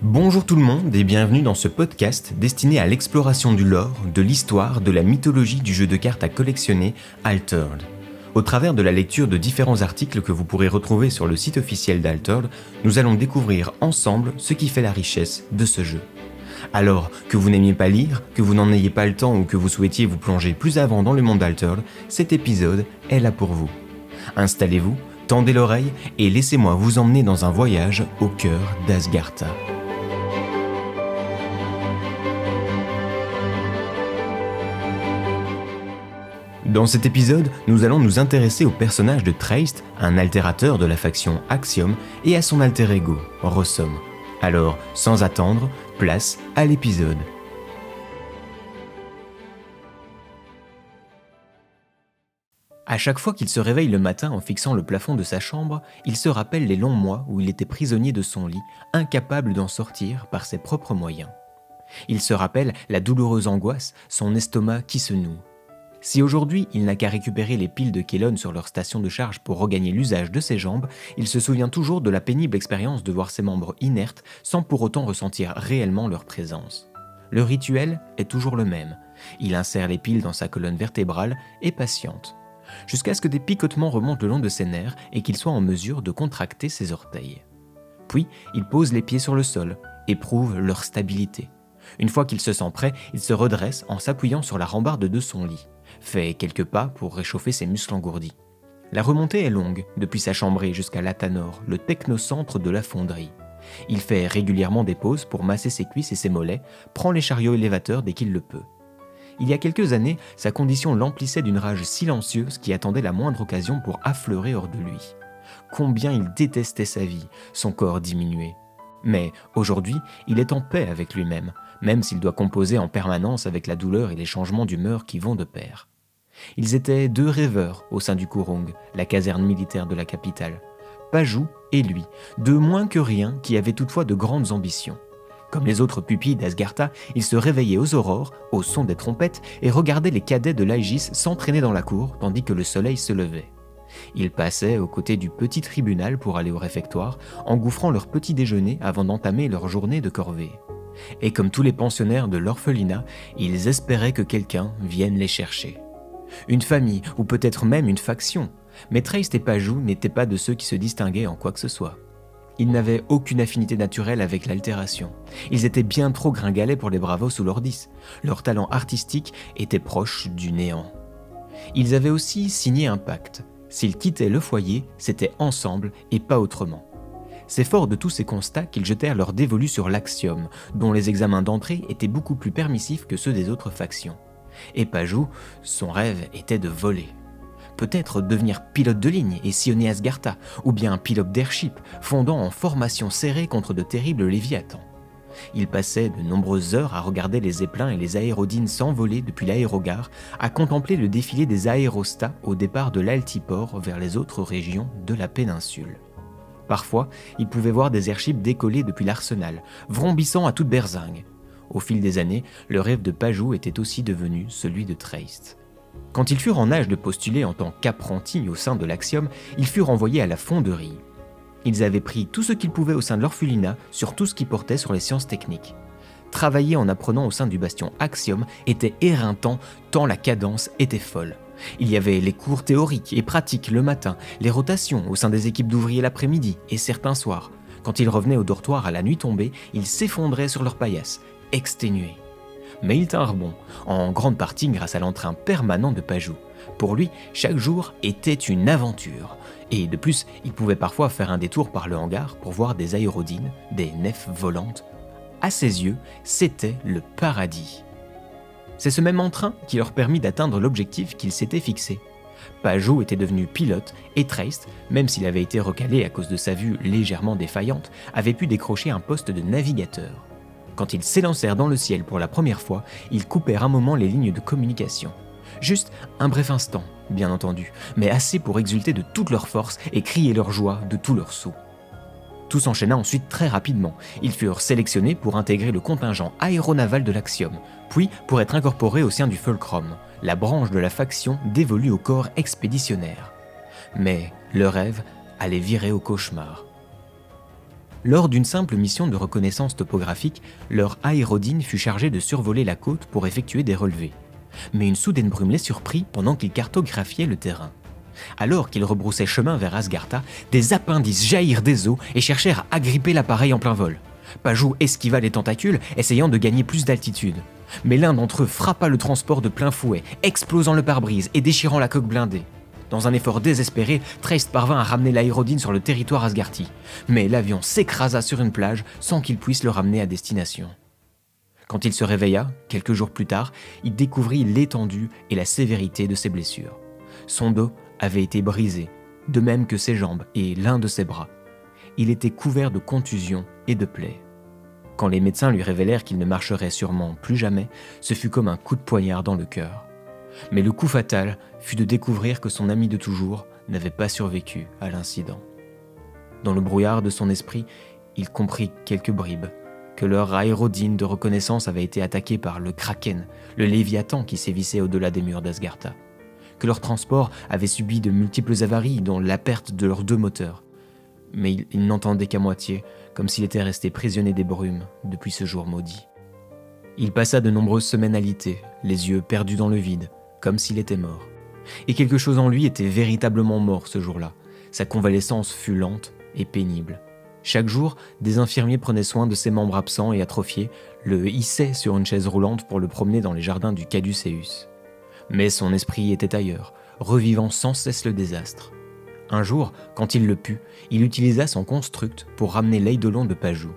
Bonjour tout le monde et bienvenue dans ce podcast destiné à l'exploration du lore, de l'histoire, de la mythologie du jeu de cartes à collectionner Altered. Au travers de la lecture de différents articles que vous pourrez retrouver sur le site officiel d'Altered, nous allons découvrir ensemble ce qui fait la richesse de ce jeu. Alors, que vous n'aimiez pas lire, que vous n'en ayez pas le temps ou que vous souhaitiez vous plonger plus avant dans le monde d'Altered, cet épisode est là pour vous. Installez-vous, tendez l'oreille et laissez-moi vous emmener dans un voyage au cœur d'Asgartha. Dans cet épisode, nous allons nous intéresser au personnage de Traced, un altérateur de la faction Axiom, et à son alter ego, Rossom. Alors, sans attendre, place à l'épisode. À chaque fois qu'il se réveille le matin en fixant le plafond de sa chambre, il se rappelle les longs mois où il était prisonnier de son lit, incapable d'en sortir par ses propres moyens. Il se rappelle la douloureuse angoisse, son estomac qui se noue, si aujourd'hui il n'a qu'à récupérer les piles de Kellon sur leur station de charge pour regagner l'usage de ses jambes, il se souvient toujours de la pénible expérience de voir ses membres inertes sans pour autant ressentir réellement leur présence. Le rituel est toujours le même. Il insère les piles dans sa colonne vertébrale et patiente, jusqu'à ce que des picotements remontent le long de ses nerfs et qu'il soit en mesure de contracter ses orteils. Puis, il pose les pieds sur le sol, éprouve leur stabilité. Une fois qu'il se sent prêt, il se redresse en s'appuyant sur la rambarde de son lit fait quelques pas pour réchauffer ses muscles engourdis. La remontée est longue, depuis sa chambrée jusqu'à l'Atanor, le technocentre de la fonderie. Il fait régulièrement des pauses pour masser ses cuisses et ses mollets, prend les chariots élévateurs dès qu'il le peut. Il y a quelques années, sa condition l'emplissait d'une rage silencieuse qui attendait la moindre occasion pour affleurer hors de lui. Combien il détestait sa vie, son corps diminué. Mais aujourd'hui, il est en paix avec lui-même, même s'il doit composer en permanence avec la douleur et les changements d'humeur qui vont de pair. Ils étaient deux rêveurs au sein du Kurung, la caserne militaire de la capitale. Pajou et lui, deux moins que rien qui avaient toutefois de grandes ambitions. Comme les autres pupilles d'Asgartha, ils se réveillaient aux aurores, au son des trompettes, et regardaient les cadets de l'Aegis s'entraîner dans la cour tandis que le soleil se levait. Ils passaient aux côtés du petit tribunal pour aller au réfectoire, engouffrant leur petit déjeuner avant d'entamer leur journée de corvée et comme tous les pensionnaires de l'orphelinat, ils espéraient que quelqu'un vienne les chercher. Une famille, ou peut-être même une faction, mais Trace et Pajou n'étaient pas de ceux qui se distinguaient en quoi que ce soit. Ils n'avaient aucune affinité naturelle avec l'altération. Ils étaient bien trop gringalets pour les bravos sous l'ordis. Leur talent artistique était proche du néant. Ils avaient aussi signé un pacte. S'ils quittaient le foyer, c'était ensemble et pas autrement. C'est fort de tous ces constats qu'ils jetèrent leur dévolu sur l'Axiom, dont les examens d'entrée étaient beaucoup plus permissifs que ceux des autres factions. Et Pajou, son rêve était de voler. Peut-être devenir pilote de ligne et sillonner Asgartha, ou bien pilote d'airship, fondant en formation serrée contre de terribles léviathans. Il passait de nombreuses heures à regarder les zeppelins et les aérodines s'envoler depuis l'aérogare, à contempler le défilé des aérostats au départ de l'altiport vers les autres régions de la péninsule. Parfois, il pouvait voir des airships décoller depuis l'arsenal, vrombissant à toute berzingue. Au fil des années, le rêve de Pajou était aussi devenu celui de Trace. Quand ils furent en âge de postuler en tant qu'apprentis au sein de l'Axiom, ils furent envoyés à la fonderie. Ils avaient pris tout ce qu'ils pouvaient au sein de l'orphelinat sur tout ce qui portait sur les sciences techniques. Travailler en apprenant au sein du bastion Axiom était éreintant tant la cadence était folle. Il y avait les cours théoriques et pratiques le matin, les rotations au sein des équipes d'ouvriers l'après-midi et certains soirs. Quand ils revenaient au dortoir à la nuit tombée, ils s'effondraient sur leur paillasse, exténués. Mais ils tinrent bon, en grande partie grâce à l'entrain permanent de Pajou. Pour lui, chaque jour était une aventure. Et de plus, il pouvait parfois faire un détour par le hangar pour voir des aérodines, des nefs volantes. À ses yeux, c'était le paradis. C'est ce même entrain qui leur permit d'atteindre l'objectif qu'ils s'étaient fixé. Pajot était devenu pilote et Trace, même s'il avait été recalé à cause de sa vue légèrement défaillante, avait pu décrocher un poste de navigateur. Quand ils s'élancèrent dans le ciel pour la première fois, ils coupèrent un moment les lignes de communication. Juste un bref instant, bien entendu, mais assez pour exulter de toute leur force et crier leur joie de tout leur saut. Tout s'enchaîna ensuite très rapidement. Ils furent sélectionnés pour intégrer le contingent aéronaval de l'Axiom, puis pour être incorporés au sein du Fulcrum, la branche de la faction dévolue au corps expéditionnaire. Mais le rêve allait virer au cauchemar. Lors d'une simple mission de reconnaissance topographique, leur aérodine fut chargée de survoler la côte pour effectuer des relevés. Mais une soudaine brume les surprit pendant qu'ils cartographiaient le terrain. Alors qu'ils rebroussaient chemin vers Asgartha, des appendices jaillirent des eaux et cherchèrent à agripper l'appareil en plein vol. Pajou esquiva les tentacules, essayant de gagner plus d'altitude. Mais l'un d'entre eux frappa le transport de plein fouet, explosant le pare-brise et déchirant la coque blindée. Dans un effort désespéré, Trace parvint à ramener l'aérodine sur le territoire Asgarthi. Mais l'avion s'écrasa sur une plage sans qu'il puisse le ramener à destination. Quand il se réveilla, quelques jours plus tard, il découvrit l'étendue et la sévérité de ses blessures. Son dos avait été brisé, de même que ses jambes et l'un de ses bras. Il était couvert de contusions et de plaies. Quand les médecins lui révélèrent qu'il ne marcherait sûrement plus jamais, ce fut comme un coup de poignard dans le cœur. Mais le coup fatal fut de découvrir que son ami de toujours n'avait pas survécu à l'incident. Dans le brouillard de son esprit, il comprit quelques bribes, que leur aérodine de reconnaissance avait été attaquée par le Kraken, le Léviathan qui sévissait au-delà des murs d'Asgartha que leur transport avait subi de multiples avaries, dont la perte de leurs deux moteurs. Mais il, n'entendait qu'à moitié, comme s'il était resté prisonnier des brumes depuis ce jour maudit. Il passa de nombreuses semaines alité, les yeux perdus dans le vide, comme s'il était mort. Et quelque chose en lui était véritablement mort ce jour-là. Sa convalescence fut lente et pénible. Chaque jour, des infirmiers prenaient soin de ses membres absents et atrophiés, le hissaient sur une chaise roulante pour le promener dans les jardins du Caduceus. Mais son esprit était ailleurs, revivant sans cesse le désastre. Un jour, quand il le put, il utilisa son construct pour ramener l'Eidolon de Pajou.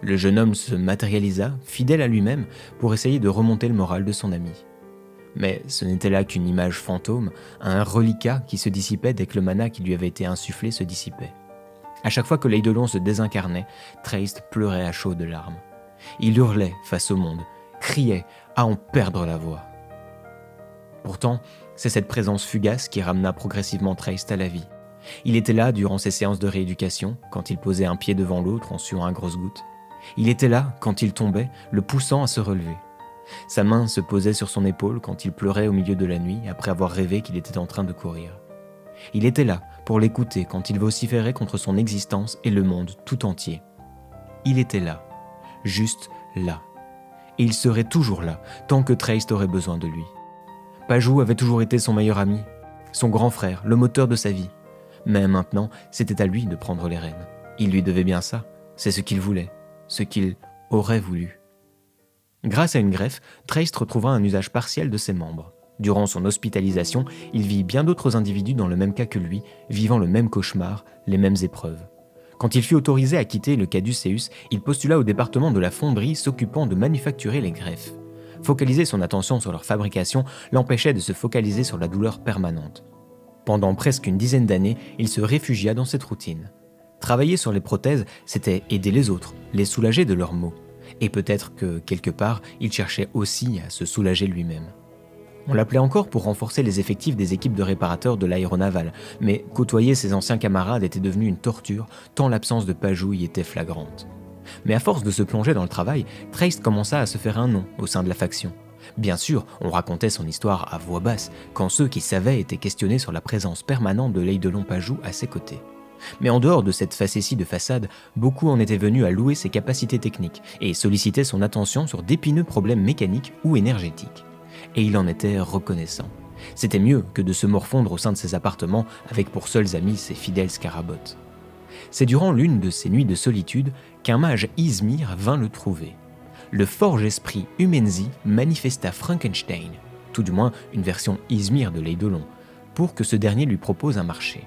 Le jeune homme se matérialisa, fidèle à lui-même, pour essayer de remonter le moral de son ami. Mais ce n'était là qu'une image fantôme, un reliquat qui se dissipait dès que le mana qui lui avait été insufflé se dissipait. À chaque fois que l'Eidolon se désincarnait, Traist pleurait à chaudes larmes. Il hurlait face au monde, criait à en perdre la voix. Pourtant, c'est cette présence fugace qui ramena progressivement Trace à la vie. Il était là durant ses séances de rééducation, quand il posait un pied devant l'autre en suant à grosses gouttes. Il était là quand il tombait, le poussant à se relever. Sa main se posait sur son épaule quand il pleurait au milieu de la nuit après avoir rêvé qu'il était en train de courir. Il était là pour l'écouter quand il vociférait contre son existence et le monde tout entier. Il était là, juste là. Et il serait toujours là tant que Trace aurait besoin de lui. Pajou avait toujours été son meilleur ami, son grand frère, le moteur de sa vie. Mais maintenant, c'était à lui de prendre les rênes. Il lui devait bien ça. C'est ce qu'il voulait, ce qu'il aurait voulu. Grâce à une greffe, Trace retrouvera un usage partiel de ses membres. Durant son hospitalisation, il vit bien d'autres individus dans le même cas que lui, vivant le même cauchemar, les mêmes épreuves. Quand il fut autorisé à quitter le Caduceus, il postula au département de la fonderie s'occupant de manufacturer les greffes. Focaliser son attention sur leur fabrication l'empêchait de se focaliser sur la douleur permanente. Pendant presque une dizaine d'années, il se réfugia dans cette routine. Travailler sur les prothèses, c'était aider les autres, les soulager de leurs maux. Et peut-être que, quelque part, il cherchait aussi à se soulager lui-même. On l'appelait encore pour renforcer les effectifs des équipes de réparateurs de l'aéronaval, mais côtoyer ses anciens camarades était devenu une torture, tant l'absence de Pajou y était flagrante. Mais à force de se plonger dans le travail, Trace commença à se faire un nom au sein de la faction. Bien sûr, on racontait son histoire à voix basse, quand ceux qui savaient étaient questionnés sur la présence permanente de l'Eidelon Pajou à ses côtés. Mais en dehors de cette facétie de façade, beaucoup en étaient venus à louer ses capacités techniques et sollicitaient son attention sur d'épineux problèmes mécaniques ou énergétiques. Et il en était reconnaissant. C'était mieux que de se morfondre au sein de ses appartements avec pour seuls amis ses fidèles scarabottes. C'est durant l'une de ces nuits de solitude qu'un mage Izmir vint le trouver. Le forge-esprit Humenzi manifesta Frankenstein, tout du moins une version Izmir de l'Eidolon, pour que ce dernier lui propose un marché.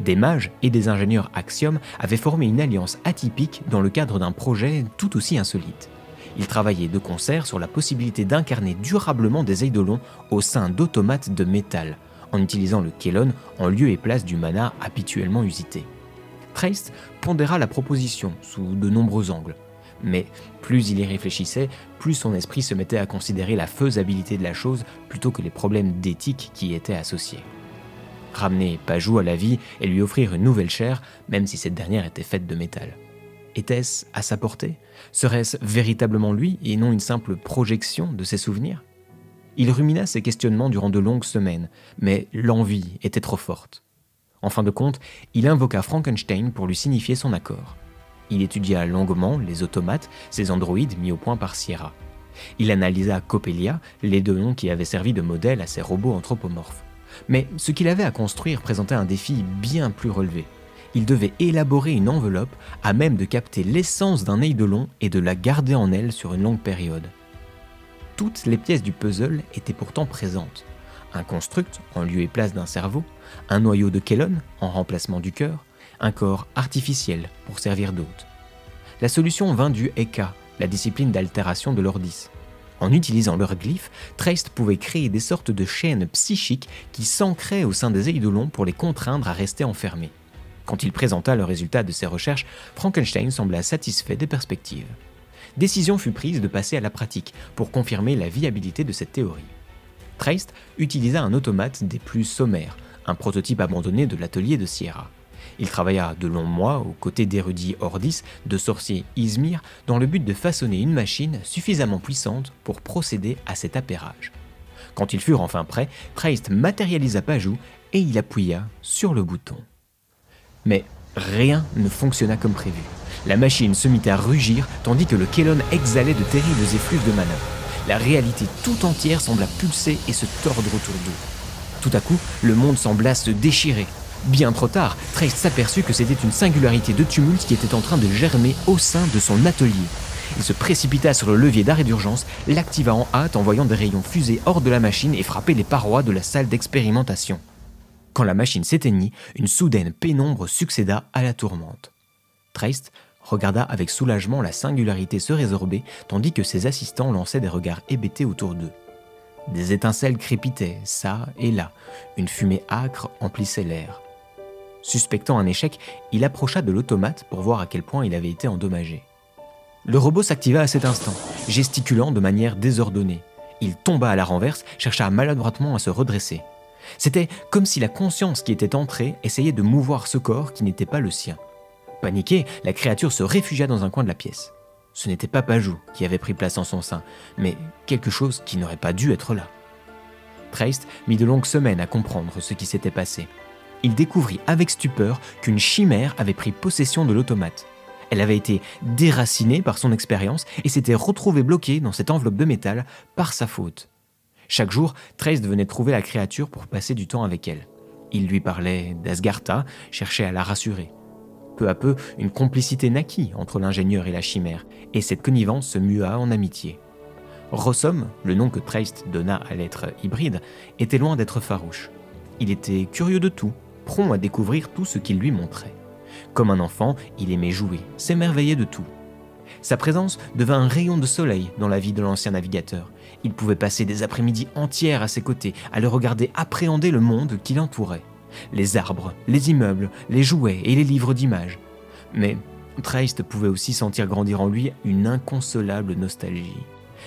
Des mages et des ingénieurs Axiom avaient formé une alliance atypique dans le cadre d'un projet tout aussi insolite. Ils travaillaient de concert sur la possibilité d'incarner durablement des eidolons au sein d'automates de métal, en utilisant le Kelon en lieu et place du mana habituellement usité. Trace pondéra la proposition sous de nombreux angles. Mais plus il y réfléchissait, plus son esprit se mettait à considérer la faisabilité de la chose plutôt que les problèmes d'éthique qui y étaient associés. Ramener Pajou à la vie et lui offrir une nouvelle chair, même si cette dernière était faite de métal. Était-ce à sa portée? Serait-ce véritablement lui et non une simple projection de ses souvenirs? Il rumina ses questionnements durant de longues semaines, mais l'envie était trop forte. En fin de compte, il invoqua Frankenstein pour lui signifier son accord. Il étudia longuement les automates, ces androïdes mis au point par Sierra. Il analysa Coppelia, les deux noms qui avaient servi de modèle à ces robots anthropomorphes. Mais ce qu'il avait à construire présentait un défi bien plus relevé. Il devait élaborer une enveloppe à même de capter l'essence d'un eidolon et de la garder en elle sur une longue période. Toutes les pièces du puzzle étaient pourtant présentes. Un construct en lieu et place d'un cerveau, un noyau de Kellon en remplacement du cœur, un corps artificiel pour servir d'hôte. La solution vint du ECA, la discipline d'altération de l'ordis. En utilisant leurs glyphes, Treist pouvait créer des sortes de chaînes psychiques qui s'ancraient au sein des eidolons pour les contraindre à rester enfermés. Quand il présenta le résultat de ses recherches, Frankenstein sembla satisfait des perspectives. Décision fut prise de passer à la pratique pour confirmer la viabilité de cette théorie. Treist utilisa un automate des plus sommaires, un prototype abandonné de l'atelier de Sierra. Il travailla de longs mois aux côtés d'érudits Ordis, de sorciers Izmir, dans le but de façonner une machine suffisamment puissante pour procéder à cet appairage. Quand ils furent enfin prêts, Treist matérialisa Pajou et il appuya sur le bouton. Mais rien ne fonctionna comme prévu. La machine se mit à rugir tandis que le Kellon exhalait de terribles effluves de manœuvre. La réalité tout entière sembla pulser et se tordre autour d'eux. Tout à coup, le monde sembla se déchirer. Bien trop tard, Trace s'aperçut que c'était une singularité de tumulte qui était en train de germer au sein de son atelier. Il se précipita sur le levier d'arrêt d'urgence, l'activa en hâte en voyant des rayons fuser hors de la machine et frapper les parois de la salle d'expérimentation. Quand la machine s'éteignit, une soudaine pénombre succéda à la tourmente. Trace regarda avec soulagement la singularité se résorber tandis que ses assistants lançaient des regards hébétés autour d'eux. Des étincelles crépitaient, ça et là, une fumée âcre emplissait l'air. Suspectant un échec, il approcha de l'automate pour voir à quel point il avait été endommagé. Le robot s'activa à cet instant, gesticulant de manière désordonnée. Il tomba à la renverse, chercha maladroitement à se redresser. C'était comme si la conscience qui était entrée essayait de mouvoir ce corps qui n'était pas le sien. Paniqué, la créature se réfugia dans un coin de la pièce. Ce n'était pas Pajou qui avait pris place en son sein, mais quelque chose qui n'aurait pas dû être là. Treist mit de longues semaines à comprendre ce qui s'était passé il découvrit avec stupeur qu'une chimère avait pris possession de l'automate. Elle avait été déracinée par son expérience et s'était retrouvée bloquée dans cette enveloppe de métal par sa faute. Chaque jour, Trace venait trouver la créature pour passer du temps avec elle. Il lui parlait d'Asgartha, cherchait à la rassurer. Peu à peu, une complicité naquit entre l'ingénieur et la chimère, et cette connivence se mua en amitié. Rossom, le nom que Trace donna à l'être hybride, était loin d'être farouche. Il était curieux de tout, prompt à découvrir tout ce qu'il lui montrait. Comme un enfant, il aimait jouer, s'émerveillait de tout. Sa présence devint un rayon de soleil dans la vie de l'ancien navigateur. Il pouvait passer des après-midi entières à ses côtés, à le regarder appréhender le monde qui l'entourait. Les arbres, les immeubles, les jouets et les livres d'images. Mais Traist pouvait aussi sentir grandir en lui une inconsolable nostalgie.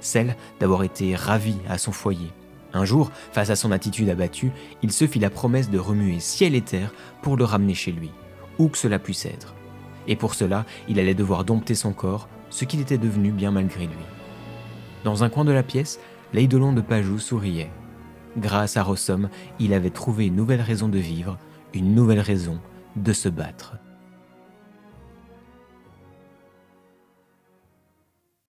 Celle d'avoir été ravi à son foyer, un jour, face à son attitude abattue, il se fit la promesse de remuer ciel et terre pour le ramener chez lui, où que cela puisse être. Et pour cela, il allait devoir dompter son corps, ce qu'il était devenu bien malgré lui. Dans un coin de la pièce, l'eidolon de Pajou souriait. Grâce à Rossom, il avait trouvé une nouvelle raison de vivre, une nouvelle raison de se battre.